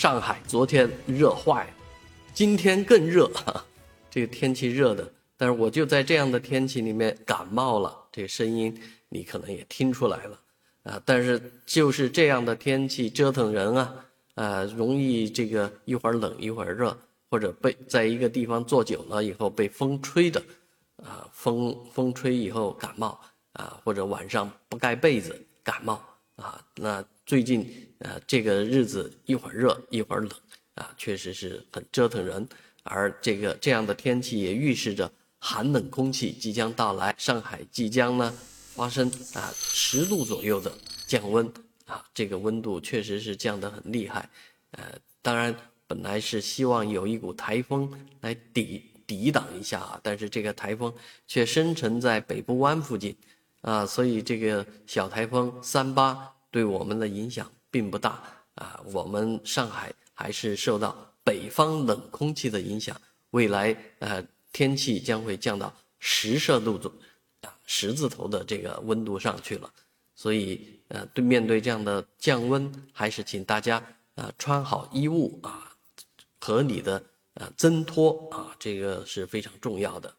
上海昨天热坏了，今天更热，这个天气热的，但是我就在这样的天气里面感冒了，这个声音你可能也听出来了啊。但是就是这样的天气折腾人啊，啊，容易这个一会儿冷一会儿热，或者被在一个地方坐久了以后被风吹的，啊，风风吹以后感冒啊，或者晚上不盖被子感冒啊，那。最近，呃，这个日子一会儿热一会儿冷，啊，确实是很折腾人。而这个这样的天气也预示着寒冷空气即将到来，上海即将呢发生啊十度左右的降温，啊，这个温度确实是降得很厉害。呃，当然本来是希望有一股台风来抵抵挡一下啊，但是这个台风却生成在北部湾附近，啊，所以这个小台风三八。对我们的影响并不大啊，我们上海还是受到北方冷空气的影响，未来呃天气将会降到十摄度左啊十字头的这个温度上去了，所以呃对面对这样的降温，还是请大家啊穿好衣物啊，合理的啊增脱啊，这个是非常重要的。